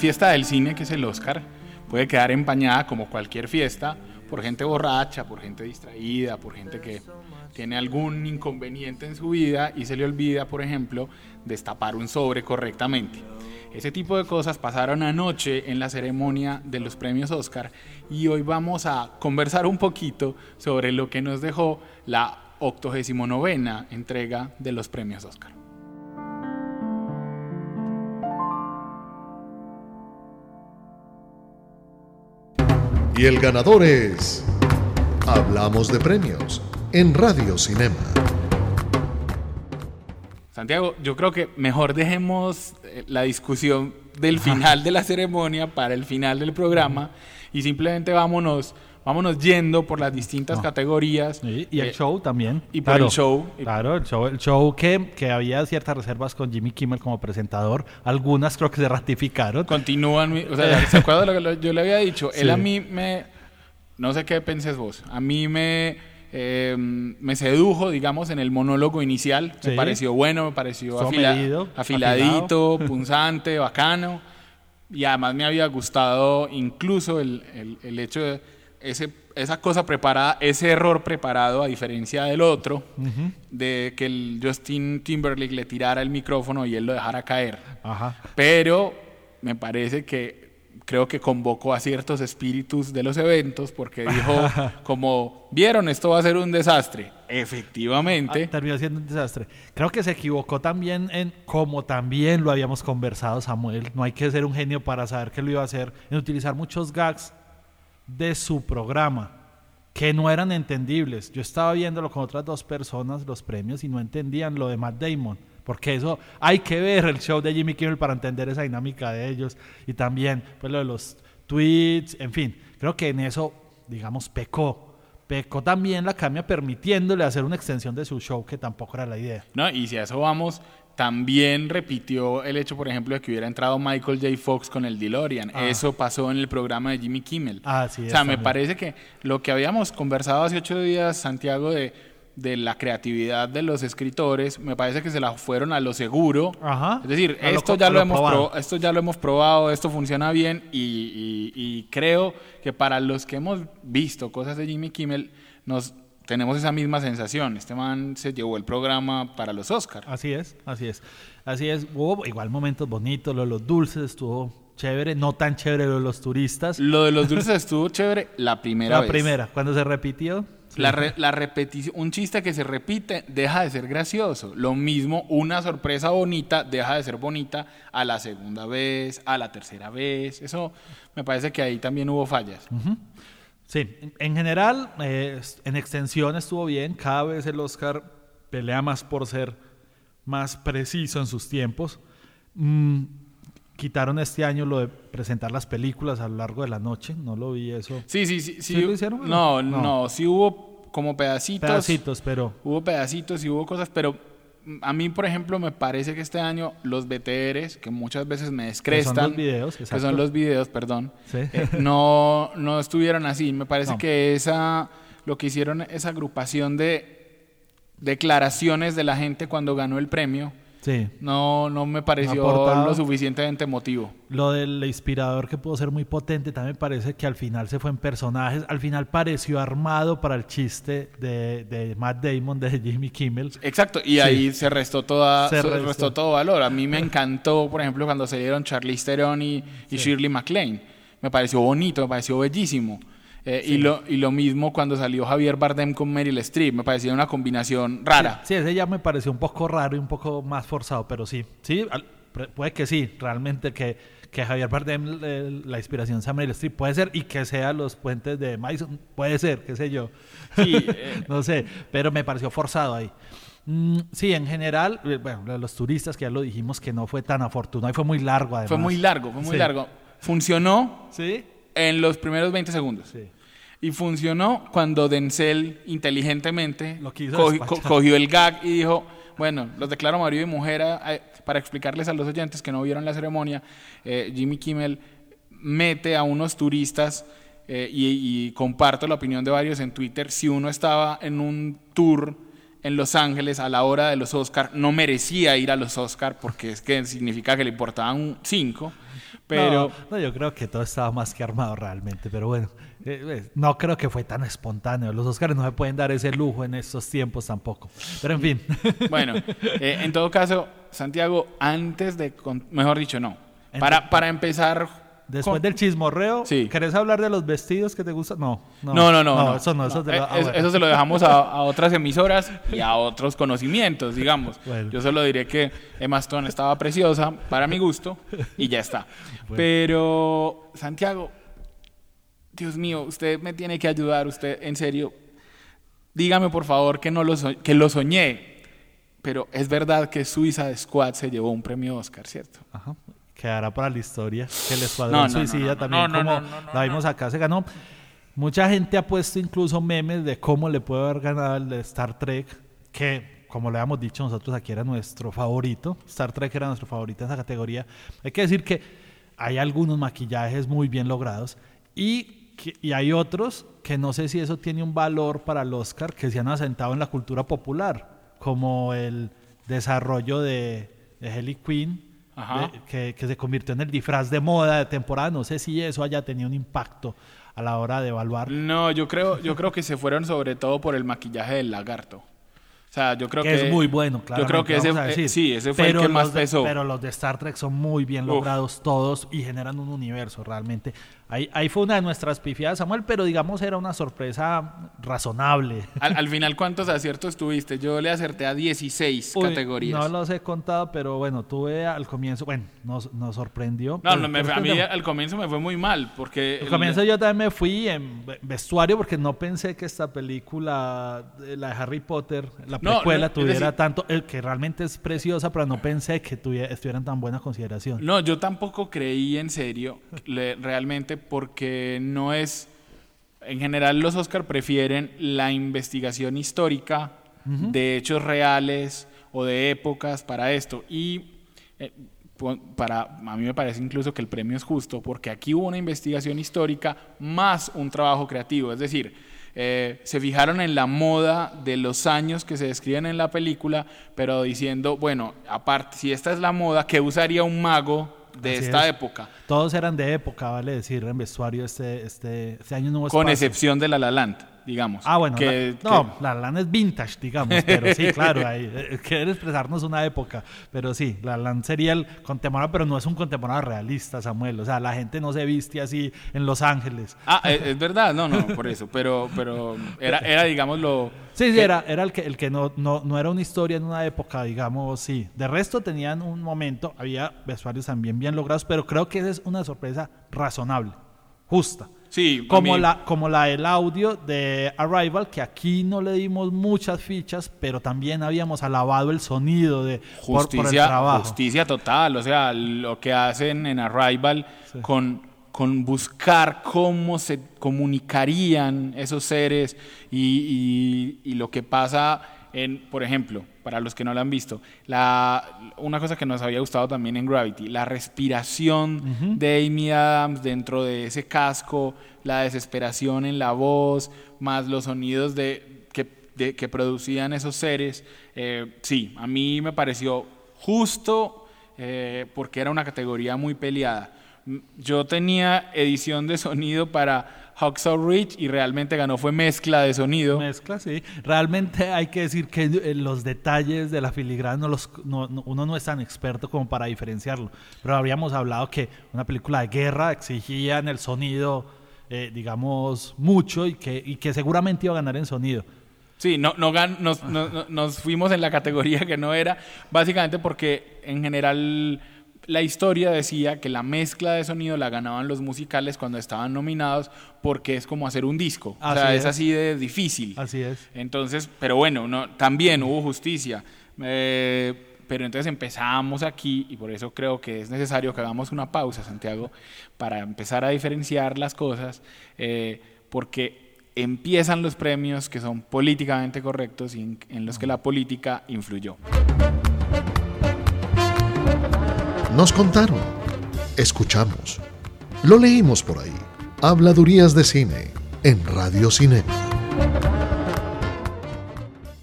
Fiesta del cine, que es el Oscar, puede quedar empañada como cualquier fiesta por gente borracha, por gente distraída, por gente que tiene algún inconveniente en su vida y se le olvida, por ejemplo, destapar un sobre correctamente. Ese tipo de cosas pasaron anoche en la ceremonia de los premios Oscar y hoy vamos a conversar un poquito sobre lo que nos dejó la 89 entrega de los premios Oscar. Y el ganador es... Hablamos de premios en Radio Cinema. Santiago, yo creo que mejor dejemos eh, la discusión del final de la ceremonia para el final del programa y simplemente vámonos, vámonos yendo por las distintas No. categorías. Y el Eh, show también. y por el show. Claro, el show, el show que, que había ciertas reservas con Jimmy Kimmel como presentador. Algunas creo que se ratificaron. Continúan, o sea, ¿se acuerda de lo que yo le había dicho? Él a mí me, no sé qué penses vos, a mí me, eh, me sedujo, digamos, en el monólogo inicial, me pareció bueno, me pareció afila- medido, afiladito, punzante, bacano, y además me había gustado incluso el, el- el hecho de ese, esa cosa preparada, ese error preparado, a diferencia del otro, de que el Justin Timberlake le tirara el micrófono y él lo dejara caer. Ajá. Pero me parece que creo que convocó a ciertos espíritus de los eventos porque dijo como vieron esto va a ser un desastre. Efectivamente. Ah, terminó siendo un desastre. Creo que se equivocó también en, como también lo habíamos conversado, Samuel. No hay que ser un genio para saber que lo iba a hacer, en utilizar muchos gags de su programa que no eran entendibles. Yo estaba viéndolo con otras dos personas, los premios, y no entendían lo de Matt Damon. Porque eso hay que ver el show de Jimmy Kimmel para entender esa dinámica de ellos. Y también, pues lo de los tweets, en fin. Creo que en eso, digamos, pecó. Pecó también la Camia permitiéndole hacer una extensión de su show, que tampoco era la idea. ¿no? Y si a eso vamos, también repitió el hecho, por ejemplo, de que hubiera entrado Michael J. Fox con el DeLorean. Ah. Eso pasó en el programa de Jimmy Kimmel. Ah, sí, o sea, me parece que lo que habíamos conversado hace ocho días, Santiago, de, de la creatividad de los escritores, me parece que se la fueron a lo seguro. Ajá. Es decir, A esto ya lo, lo hemos probado. pro- esto ya lo hemos probado, esto funciona bien y, y- y creo que para los que hemos visto cosas de Jimmy Kimmel, nos tenemos esa misma sensación. Este man se llevó el programa para los Oscars. Así es, así es. Así es. Hubo igual momentos bonitos, lo de los dulces estuvo chévere, no tan chévere lo de los turistas. Lo de los dulces estuvo chévere la primera la vez. primera, cuando se repitió. sí. La, re- la repetición, un chiste que se repite deja de ser gracioso. Lo mismo, una sorpresa bonita deja de ser bonita a la segunda vez, a la tercera vez. Eso me parece que ahí también hubo fallas. Sí, en- en general, eh, en extensión estuvo bien. Cada vez el Oscar pelea más por ser más preciso en sus tiempos. Mm, quitaron este año lo de presentar las películas a lo largo de la noche. No lo vi eso. Sí, sí, sí. sí, ¿Sí lo hicieron No, no? no, sí hubo como pedacitos. Pedacitos, pero Hubo pedacitos y hubo cosas, pero a mí, por ejemplo, me parece que este año los BTRs, que muchas veces me descrestan, los videos, que son los videos, perdón, Sí. eh, no, no estuvieron así. Me parece No. que esa, lo que hicieron, esa agrupación de declaraciones de la gente cuando ganó el premio, sí. no, no me pareció lo suficientemente emotivo. Lo del inspirador que pudo ser muy potente, también me parece que al final se fue en personajes, al final pareció armado para el chiste de, de Matt Damon, de Jimmy Kimmel. Exacto, y ahí se restó toda Se restó. restó. todo valor. A mí me encantó, por ejemplo, cuando se dieron Charlize Theron y, y Shirley MacLaine. Me pareció bonito, me pareció bellísimo. Eh, y, lo, y lo mismo cuando salió Javier Bardem con Meryl Streep. Me parecía una combinación rara. Sí, ese ya me pareció un poco raro y un poco más forzado, pero sí, sí, puede que sí, realmente que, que Javier Bardem, eh, la inspiración sea Meryl Streep, puede ser, y que sea los puentes de Madison, puede ser, qué sé yo. Sí, eh, no sé, pero me pareció forzado ahí. Mm, sí, en general, bueno, los turistas que ya lo dijimos que no fue tan afortunado y fue muy largo además. fue muy largo, fue muy Sí. largo. Funcionó Sí, en los primeros 20 segundos. sí. Y funcionó cuando Denzel inteligentemente Lo quiso cogi- despachar. co- cogió el gag y dijo, bueno, los declaro marido y mujer a- a- para explicarles a los oyentes que no vieron la ceremonia. eh, Jimmy Kimmel mete a unos turistas eh, y, y comparto la opinión de varios en Twitter. Si uno estaba en un tour en Los Ángeles a la hora de los Oscar, no merecía ir a los Oscar porque es que significa que le importaban cinco. Pero No, no, yo creo que todo estaba más que armado realmente, pero bueno, eh, eh, no creo que fue tan espontáneo. Los Oscars no se pueden dar ese lujo en estos tiempos tampoco. Pero en fin. Bueno, eh, en todo caso, Santiago, antes de, mejor dicho, no. Para, para empezar, Después con- del chismorreo, Sí. ¿querés hablar de los vestidos que te gustan? No, no, no, no, no, no, eso no, eso, te Eh, lo- ah, eso- bueno. eso se lo dejamos a, a otras emisoras y a otros conocimientos, digamos. Bueno. Yo solo diré que Emma Stone estaba preciosa para mi gusto y ya está. Bueno. Pero, Santiago, Dios mío, usted me tiene que ayudar, usted, en serio, dígame por favor que, no lo, so- que lo soñé. Pero es verdad que Suiza Squad se llevó un premio Oscar, ¿cierto? Ajá. Quedará para la historia. Que el Escuadrón No, no, no, Suicida no, también, como la vimos acá, se ganó. Mucha gente ha puesto incluso memes de cómo le puede haber ganado el de Star Trek, que como le habíamos dicho nosotros aquí era nuestro favorito. Star Trek era nuestro favorito en esa categoría. Hay que decir que hay algunos maquillajes muy bien logrados y, que- y hay otros que no sé si eso tiene un valor para el Oscar, que se han asentado en la cultura popular, como el desarrollo de, de Helly Quinn. De- que, que se convirtió en el disfraz de moda de temporada. No sé si eso haya tenido un impacto a la hora de evaluar. No, yo creo, yo creo que se fueron sobre todo por el maquillaje del lagarto. O sea, yo creo que que, es muy bueno, claro. Yo creo que ese, eh, sí, ese fue el que más pesó. pero los de Star Trek son muy bien Uf. logrados todos y generan un universo realmente. Ahí, ahí fue una de nuestras pifiadas, Samuel, pero digamos era una sorpresa razonable. Al, al final, ¿cuántos aciertos tuviste? Yo le acerté a 16 Uy, categorías. No los he contado, pero bueno, tuve al comienzo, bueno, nos, nos sorprendió. No, Pero- me- pero a mí al comienzo me fue muy mal, porque... Al el- comienzo yo también me fui en ve- vestuario porque no pensé que esta película, eh, la de Harry Potter, la No, precuela, no, tuviera decir- tanto, eh, que realmente es preciosa, pero no pensé que tuviera, tan buena consideración. No, yo tampoco creí en serio, le- realmente, porque no es... En general los Oscar prefieren la investigación histórica de hechos reales o de épocas para esto. Y eh, para, a mí me parece incluso que el premio es justo, porque aquí hubo una investigación histórica más un trabajo creativo. Es decir, eh, se fijaron en la moda de los años que se describen en la película, pero diciendo, bueno, aparte, si esta es la moda, ¿qué usaría un mago de Así esta es. época? Todos eran de época, vale decir, en vestuario este, este, este año no hubo Con espacio. excepción de La La Land, digamos. Ah, bueno, que- la, no, que- la LAN es vintage, digamos, pero sí, claro, ahí, eh, quiere expresarnos una época, pero sí, la LAN sería el contemporáneo, pero no es un contemporáneo realista, Samuel, o sea, la gente no se viste así en Los Ángeles. Ah, es, es verdad, no, no, por eso, pero, pero era, era digamos, lo... Sí, sí, era, era el que, el que no, no, no era una historia en una época, digamos, sí. De resto tenían un momento, había vestuarios también bien logrados, pero creo que esa es una sorpresa razonable, justa. Sí, Como mí- la, como la del audio de Arrival, que aquí no le dimos muchas fichas, pero también habíamos alabado el sonido de, por- por, el justicia, trabajo. justicia total, o sea, lo que hacen en Arrival con, con buscar cómo se comunicarían esos seres y, y- y lo que pasa en, por ejemplo, para los que no lo han visto, la, una cosa que nos había gustado también en Gravity, la respiración de Amy Adams dentro de ese casco, la desesperación en la voz, más los sonidos de, que, de- que producían esos seres. Eh, sí, a mí me pareció justo eh, porque era una categoría muy peleada. M- Yo tenía edición de sonido para Hacksaw Ridge y realmente ganó fue mezcla de sonido. Mezcla, sí. Realmente hay que decir que eh, los detalles de la filigrana no los, no- no- uno no es tan experto como para diferenciarlo. Pero habríamos hablado que una película de guerra exigía en el sonido, eh, digamos, mucho y que, y que seguramente iba a ganar en sonido. Sí, no, no gan- nos, no- no- nos fuimos en la categoría que no era, básicamente porque en general la historia decía que la mezcla de sonido la ganaban los musicales cuando estaban nominados porque es como hacer un disco. o Así sea, es. es así de difícil. Así es. Entonces, pero bueno, no, también hubo justicia. Eh, pero entonces empezamos aquí y por eso creo que es necesario que hagamos una pausa, Santiago, para empezar a diferenciar las cosas, eh, porque empiezan los premios que son políticamente correctos y en, en los que la política influyó. Nos contaron, escuchamos, lo leímos por ahí. Habladurías de cine en Radio Cinema.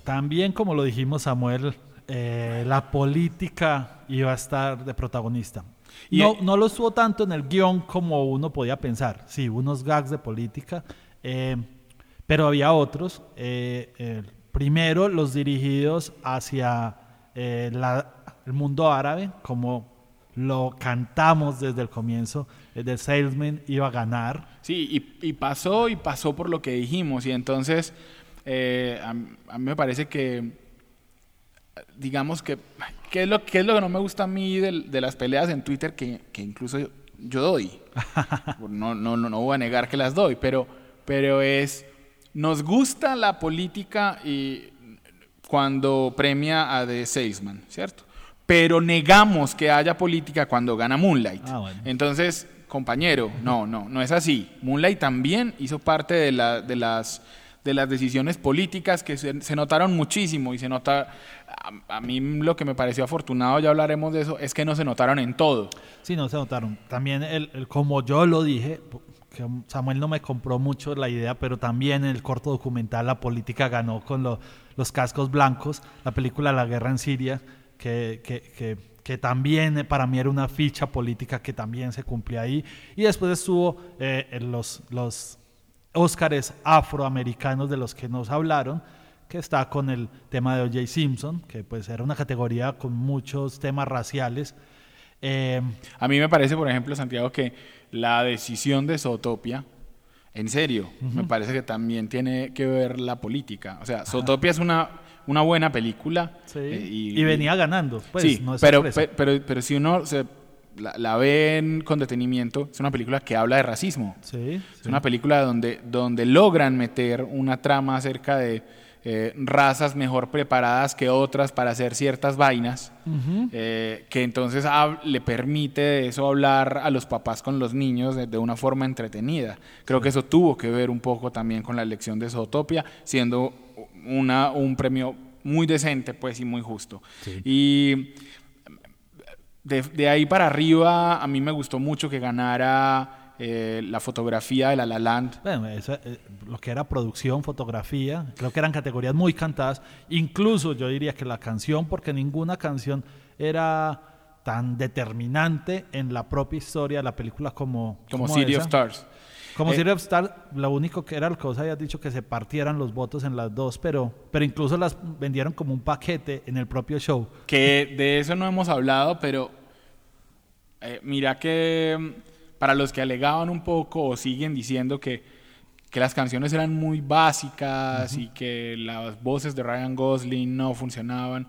También, como lo dijimos, Samuel, eh, la política iba a estar de protagonista. Y- No, no lo estuvo tanto en el guion como uno podía pensar. Sí, unos gags de política, eh, pero había otros. eh, eh, primero, los dirigidos hacia eh, la- el mundo árabe, como lo cantamos desde el comienzo. El de Salesman iba a ganar. Sí, y, y pasó y pasó por lo que dijimos. Y entonces, eh, a, a mí me parece que, digamos que, ¿qué es lo, qué es lo que no me gusta a mí de, las peleas en Twitter que, que incluso yo, yo doy? no, no, no, no voy a negar que las doy, pero, pero es, nos gusta la política y cuando premia a The Salesman, ¿cierto? Pero negamos que haya política cuando gana Moonlight. Ah, bueno. Entonces, compañero, no, no, no es así. Moonlight también hizo parte de, la- de las de las decisiones políticas que se, se notaron muchísimo y se nota a, a mí lo que me pareció afortunado ya hablaremos de eso es que no se notaron en todo Sí, no se notaron. También, el, el- como yo lo dije, que Samuel no me compró mucho la idea, pero también en el corto documental la política ganó con lo- los cascos blancos, la película La guerra en Siria, que, que, que, que también para mí era una ficha política que también se cumplía ahí. Y después estuvo eh, en los, los Óscares afroamericanos de los que nos hablaron, que está con el tema de O.J. Simpson, que pues era una categoría con muchos temas raciales. Eh, a mí me parece por ejemplo Santiago que la decisión de Zootopia en serio me parece que también tiene que ver la política o sea Zootopia es una una buena película Sí, eh, y, venía ganando. Pues, sí, no es pero, pe- pero, pero si uno se, la, la con detenimiento, es una película que habla de racismo. Sí, Es una película donde, donde logran meter una trama acerca de eh, razas mejor preparadas que otras para hacer ciertas vainas, eh, que entonces le permite eso hablar a los papás con los niños de, de una forma entretenida. Creo que eso tuvo que ver un poco también con la elección de Zootopia, siendo una, un premio muy decente pues y muy justo. Y de, de ahí para arriba, a mí me gustó mucho que ganara eh, la fotografía de La La Land. Bueno, esa, eh, lo que era producción, fotografía, creo que eran categorías muy cantadas. Incluso yo diría que la canción, porque ninguna canción era tan determinante en la propia historia de la película como, Como City esa. of Stars. Como Eh, of Stars, lo único que era lo que vos habías dicho que se partieran los votos en las dos, pero, pero incluso las vendieron como un paquete en el propio show. Que de eso no hemos hablado, pero eh, mira que mm, para los que alegaban un poco o siguen diciendo que, que las canciones eran muy básicas y que las voces de Ryan Gosling no funcionaban,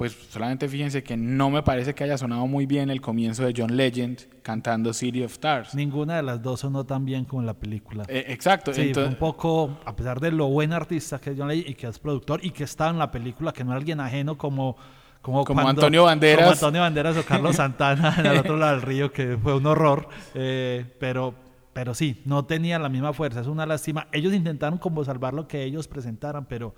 pues solamente fíjense que no me parece que haya sonado muy bien el comienzo de John Legend cantando City of Stars. Ninguna de las dos sonó tan bien como en la película. Eh, exacto. Sí, fue un poco, a pesar de lo buen artista que es John Legend y que es productor y que estaba en la película, que no era alguien ajeno como... Como, Como Antonio Banderas. Como Antonio Banderas o Carlos Santana en el otro lado del río, que fue un horror. eh, pero, pero sí, no tenía la misma fuerza. Es una lástima. Ellos intentaron como salvar lo que ellos presentaran, pero,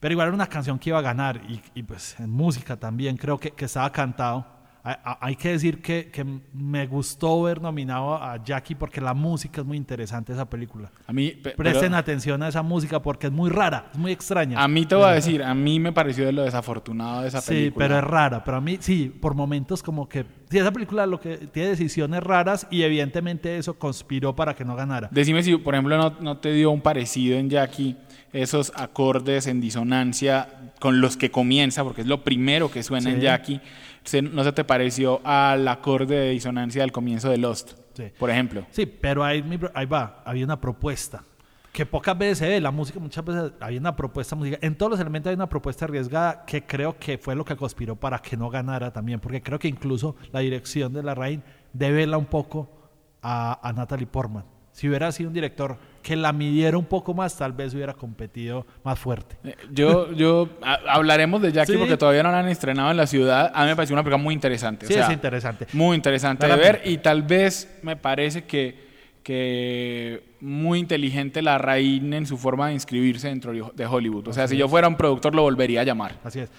pero igual era una canción que iba a ganar. Y, y pues en música también creo que, que estaba cantado. Hay, hay que decir que, que me gustó ver nominado a Jackie porque la música es muy interesante esa película. a mí, pe- Presten pero- atención a esa música porque es muy rara, es muy extraña. A mí te voy a decir, a mí me pareció de lo desafortunado de esa Sí, película. pero es rara. Pero a mí, sí, por momentos como que... Sí, esa película lo que tiene decisiones raras y evidentemente eso conspiró para que no ganara. Decime si, por ejemplo, no, no te dio un parecido en Jackie esos acordes en disonancia con los que comienza, porque es lo primero que suena en. Jackie. ¿No se te pareció al acorde de disonancia del comienzo de Lost? Sí. Por ejemplo. Sí, pero ahí, ahí va, había una propuesta que pocas veces se ve. La música, muchas veces había una propuesta musical. En todos los elementos hay una propuesta arriesgada que creo que fue lo que conspiró para que no ganara también. Porque creo que incluso la dirección de la Rain devela un poco a, a Natalie Portman. Si hubiera sido un director que la midiera un poco más, tal vez hubiera competido más fuerte. Eh, Yo, yo ha- hablaremos de Jackie Sí. porque todavía no la han estrenado en la ciudad. A mí me pareció una película muy interesante. o Sí, sea, es interesante. Muy interesante de ver y tal vez me parece que, que muy inteligente la Rain en su forma de inscribirse dentro de Hollywood. O sea, si yo fuera un productor lo volvería a llamar. Así es.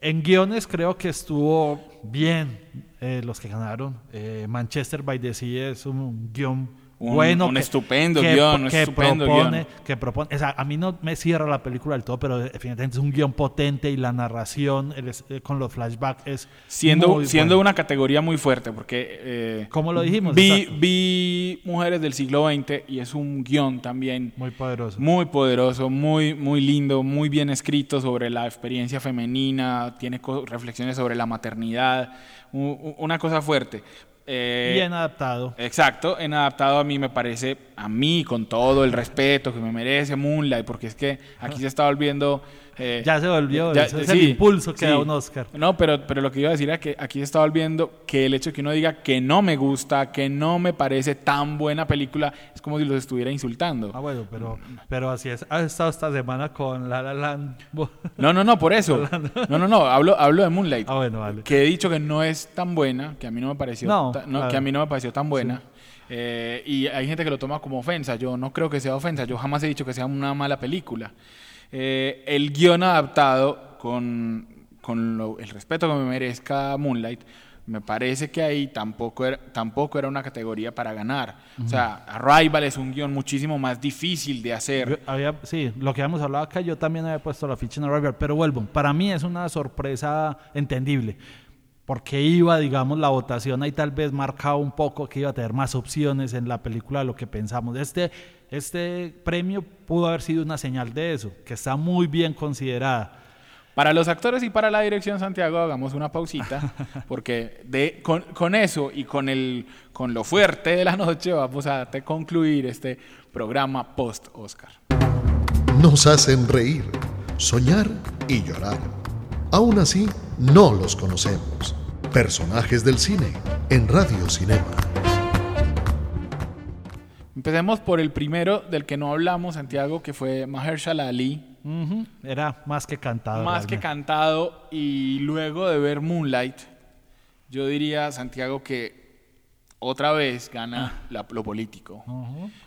En guiones creo que estuvo bien eh, los que ganaron. Eh, Manchester by the Sea es un guion Un- bueno. un estupendo guion, un que estupendo propone, guion. que propone. o sea, a mí no me cierra la película del todo, pero definitivamente es un guion potente y la narración el es- eh, con los flashbacks es Siendo, muy siendo buena. una categoría muy fuerte, porque... eh, Como lo dijimos, Vi, vi Mujeres del siglo XX y es un guion también muy poderoso. muy poderoso, muy, muy lindo, muy bien escrito sobre la experiencia femenina, tiene reflexiones sobre la maternidad, una cosa fuerte. Eh, bien adaptado. Exacto, en adaptado a mí me parece, a mí con todo el respeto que me merece Moonlight, porque es que aquí se está volviendo... eh, Ya se volvió, ya- ese es el impulso que da un Oscar. No, pero, pero lo que iba a decir era que aquí se está volviendo que el hecho de que uno diga que no me gusta, que no me parece tan buena película, es como si los estuviera insultando. Ah, bueno, pero, pero así es. Has estado esta semana con La La Land. No, no, no, por eso. No, no, no, hablo, hablo de Moonlight. Ah, bueno, vale. Que he dicho que no es tan buena, que a mí no me pareció, No, ta- no, claro. que a mí no me pareció tan buena. Eh, y hay gente que lo toma como ofensa. Yo no creo que sea ofensa. Yo jamás he dicho que sea una mala película. Eh, el guion adaptado con, con lo- el respeto que me merezca Moonlight, me parece que ahí tampoco era, tampoco era una categoría para ganar. O sea, Arrival es un guion muchísimo más difícil de hacer. Había, sí, lo que habíamos hablado acá, yo también había puesto la ficha en Arrival, pero vuelvo, para mí es una sorpresa entendible, porque iba, digamos, la votación ahí tal vez marcaba un poco que iba a tener más opciones en la película de lo que pensamos. Este, este premio pudo haber sido una señal de eso, que está muy bien considerada. Para los actores y para la dirección, Santiago, hagamos una pausita, porque de, con, con eso y con, el, con lo fuerte de la noche vamos a concluir este programa post-Oscar. Nos hacen reír, soñar y llorar. Aún así, no los conocemos. Personajes del cine en Radio Cinema. Empecemos por el primero del que no hablamos, Santiago, que fue Mahershala Ali, Era más que cantado. más que cantado, y luego de ver Moonlight, yo diría, Santiago, que otra vez gana la- lo político.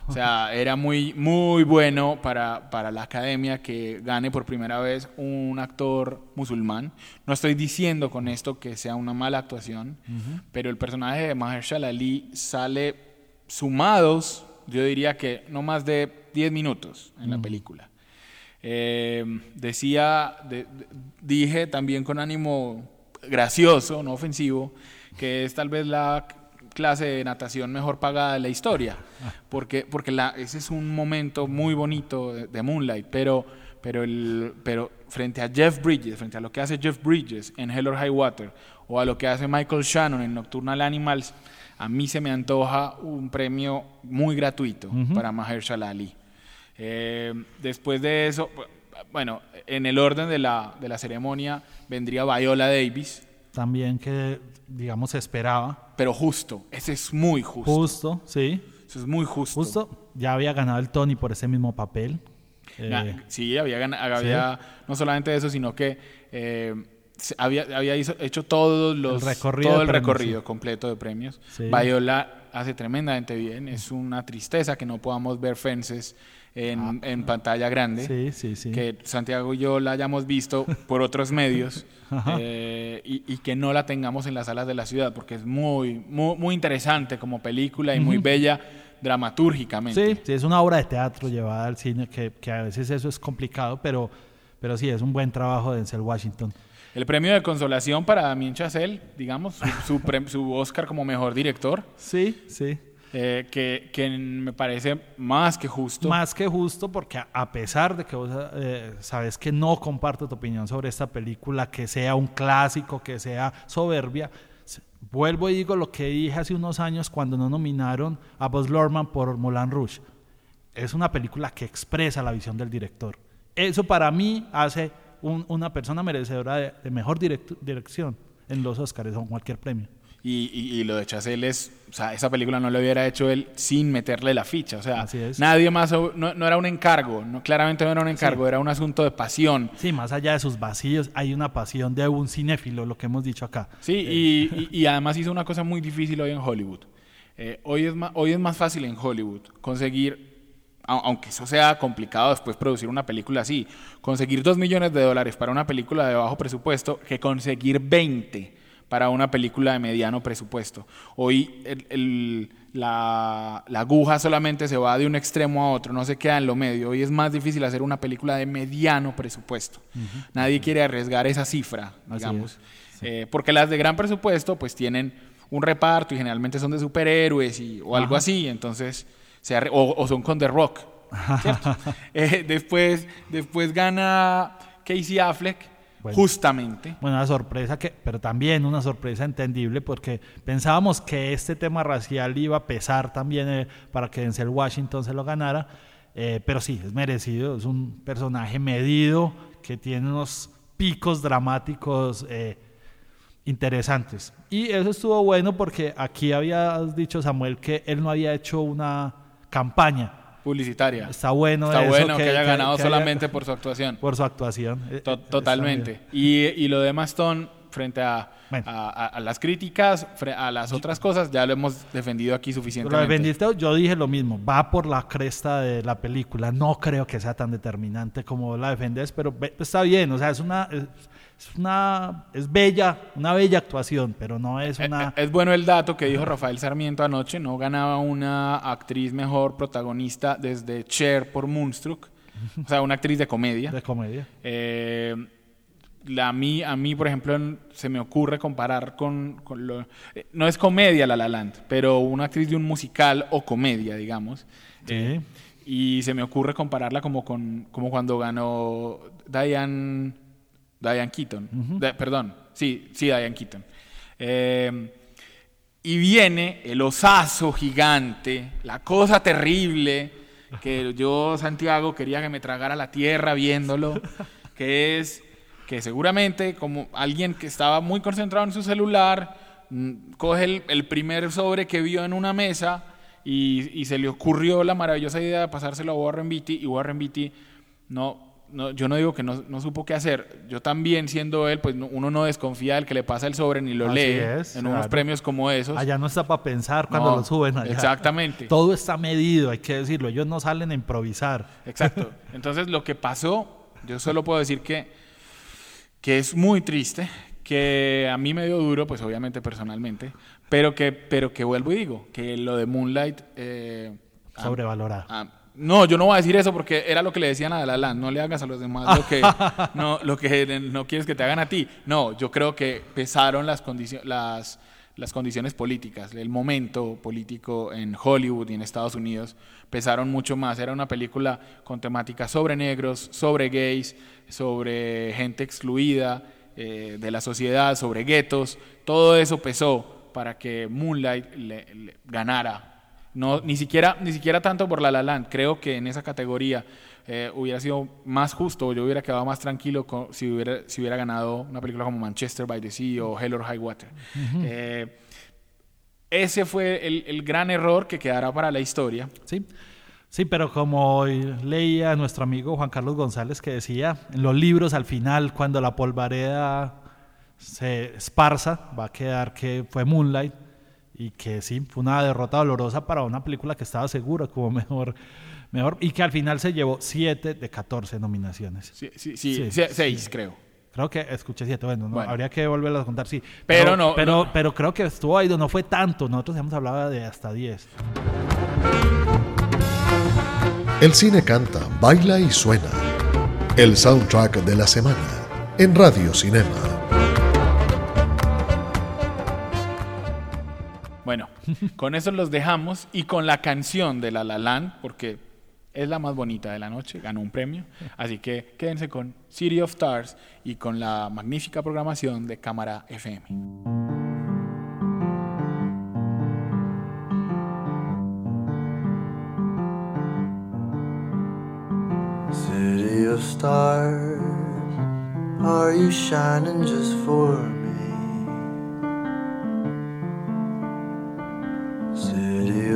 O sea, era muy, muy bueno para, para la academia que gane por primera vez un actor musulmán. No estoy diciendo con esto que sea una mala actuación, pero el personaje de Mahershala Ali sale sumados, yo diría que no más de 10 minutos en la película. Eh, decía, de- de- dije también con ánimo gracioso, no ofensivo, que es tal vez la clase de natación mejor pagada de la historia, porque, porque la, ese es un momento muy bonito de, de Moonlight, pero, pero, el, pero frente a Jeff Bridges, frente a lo que hace Jeff Bridges en Hell or High Water, o a lo que hace Michael Shannon en Nocturnal Animals, a mí se me antoja un premio muy gratuito para Mahershala Ali. Eh, después de eso, bueno, en el orden de la, de la ceremonia vendría Viola Davis, También que, digamos, se esperaba. pero justo, ese es muy justo. Justo, sí. Eso es muy justo. Justo, ya había ganado el Tony por ese mismo papel. Eh, Ga- Sí, había, gana- había no solamente eso, sino que eh, había, había hizo- hecho todos los, El recorrido todo el premios, recorrido sí. completo de premios. Sí. Viola hace tremendamente bien. Es una tristeza que no podamos ver Fences en, en pantalla grande. Ah. sí, sí, sí. que Santiago y yo la hayamos visto por otros medios eh, y, y que no la tengamos en las salas de la ciudad, porque es muy, muy, muy interesante como película y muy bella dramatúrgicamente. Sí, sí, es una obra de teatro llevada al cine, que, que a veces eso es complicado, pero, pero sí, es un buen trabajo de Denzel Washington. El premio de consolación para Damien Chazelle, digamos, su, su, pre- su Oscar como mejor director, Sí, sí. Eh, que, que me parece más que justo. Más que justo, porque a, pesar de que vos eh, sabes que no comparto tu opinión sobre esta película, que sea un clásico, que sea soberbia, vuelvo y digo lo que dije hace unos años cuando no nominaron a Buzz Lorman por Moulin Rouge. es una película que expresa la visión del director. Eso para mí hace un- una persona merecedora de, de mejor direct- dirección en los Oscars o en cualquier premio. Y, y- y lo de Chazelle es, o sea, esa película no lo hubiera hecho él sin meterle la ficha. O sea, nadie más, no, no era un encargo, no, claramente no era un encargo, era un asunto de pasión. Sí, más allá de sus vacíos, hay una pasión de un cinéfilo, lo que hemos dicho acá. Sí, y, y- y además hizo una cosa muy difícil hoy en Hollywood. Eh, hoy, es más, hoy es más fácil en Hollywood conseguir, au- aunque eso sea complicado después producir una película así, conseguir 2 millones de dólares para una película de bajo presupuesto que conseguir 20 para una película de mediano presupuesto. Hoy el- el- la, la aguja solamente se va de un extremo a otro, no se queda en lo medio. Hoy es más difícil hacer una película de mediano presupuesto. Nadie quiere arriesgar esa cifra, digamos. es. Eh, porque las de gran presupuesto pues tienen un reparto y generalmente son de superhéroes y, o algo Ajá. así, entonces se o, o son con The Rock. Eh, después, después gana Casey Affleck, Bueno. justamente. Bueno, una sorpresa que, pero también una sorpresa entendible porque pensábamos que este tema racial iba a pesar también eh, para que Denzel Washington se lo ganara, eh, pero sí, es merecido, es un personaje medido que tiene unos picos dramáticos eh, interesantes. Y eso estuvo bueno porque aquí habías dicho Samuel que él no había hecho una campaña. Publicitaria. Está bueno Está eso, bueno que, haya ganado que haya- solamente por su actuación. por su actuación. Eh, To- eh, totalmente. Y, y lo de Emma Stone, frente a, Bueno. a, a- a las críticas, a las otras cosas, ya lo hemos defendido aquí Lo suficientemente. Yo dije lo mismo, va por la cresta de la película, no creo que sea tan determinante como la defendes, pero está bien, o sea, es una, es, es una, es bella, una bella actuación, pero no es Eh, una... eh, Es bueno el dato que dijo Rafael Sarmiento anoche, no ganaba una actriz mejor protagonista desde Cher por Moonstruck, o sea, una actriz de comedia. de comedia. Eh, la, a, mí, a mí, por ejemplo, se me ocurre comparar con, con lo... eh, no es comedia La La Land, pero una actriz de un musical o comedia, digamos. Eh, y se me ocurre compararla como, con, como cuando ganó Diane, Diane Keaton. De- perdón, sí, sí, Diane Keaton. Eh, y viene el osazo gigante, la cosa terrible, que yo, Santiago, quería que me tragara la tierra viéndolo, que es que seguramente como alguien que estaba muy concentrado en su celular, mm, coge el, el primer sobre que vio en una mesa y, y se le ocurrió la maravillosa idea de pasárselo a Warren Beatty y Warren Beatty no, no, yo no digo que no, no supo qué hacer. Yo también, siendo él, pues no- uno no desconfía del que le pasa el sobre ni lo Así lee es, en unos premios como esos. Allá no está para pensar cuando lo suben allá. exactamente. Todo está medido, hay que decirlo, ellos no salen a improvisar. Exacto. Entonces, lo que pasó, yo solo puedo decir que, que es muy triste, que a mí me dio duro, pues obviamente personalmente, pero que, pero que vuelvo y digo, que lo de Moonlight... eh, Sobrevalorado. a- no, yo no voy a decir eso porque era lo que le decían a La La Land, no le hagas a los demás lo que no, lo que no quieres que te hagan a ti. No, yo creo que pesaron las, condicio- las, las condiciones políticas, el momento político en Hollywood y en Estados Unidos pesaron mucho más. Era una película con temáticas sobre negros, sobre gays, sobre gente excluida eh, de la sociedad, sobre guetos. Todo eso pesó para que Moonlight le- le ganara no, ni siquiera, ni siquiera tanto por La La Land. Creo que en esa categoría eh, hubiera sido más justo, yo hubiera quedado más tranquilo con- si, hubiera, si hubiera ganado una película como Manchester by the Sea o Hell or High Water. Eh, ese fue el, el gran error que quedará para la historia. Sí, sí, pero como leía nuestro amigo Juan Carlos González que decía, en los libros al final, cuando la polvareda se esparza, va a quedar que fue Moonlight y que sí, fue una derrota dolorosa para una película que estaba segura como mejor, mejor y que al final se llevó 7 de 14 nominaciones. Sí, sí, sí, Sí, se- seis, creo. Creo que escuché 7, bueno, no, Bueno. habría que volverlas a contar, sí. Pero no- pero, no. pero creo que estuvo ahí, no fue tanto, nosotros hemos hablado de hasta 10. El cine canta, baila y suena. El soundtrack de la semana en Radio Cinema. Con eso los dejamos y con la canción de La La Land, porque es la más bonita de la noche, ganó un premio. Así que quédense con City of Stars y con la magnífica programación de Cámara FM. of stars, are you shining just for?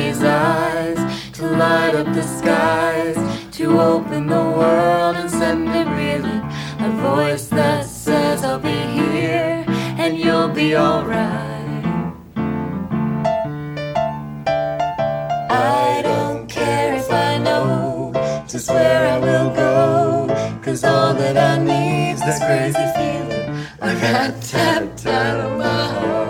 somebody's eyes to light up the skies, to open the world and send it reeling. A voice that says, I'll be here and you'll be alright. I don't care if I know just where I will go, cause all that I need's this crazy feeling I got tapped out of my heart.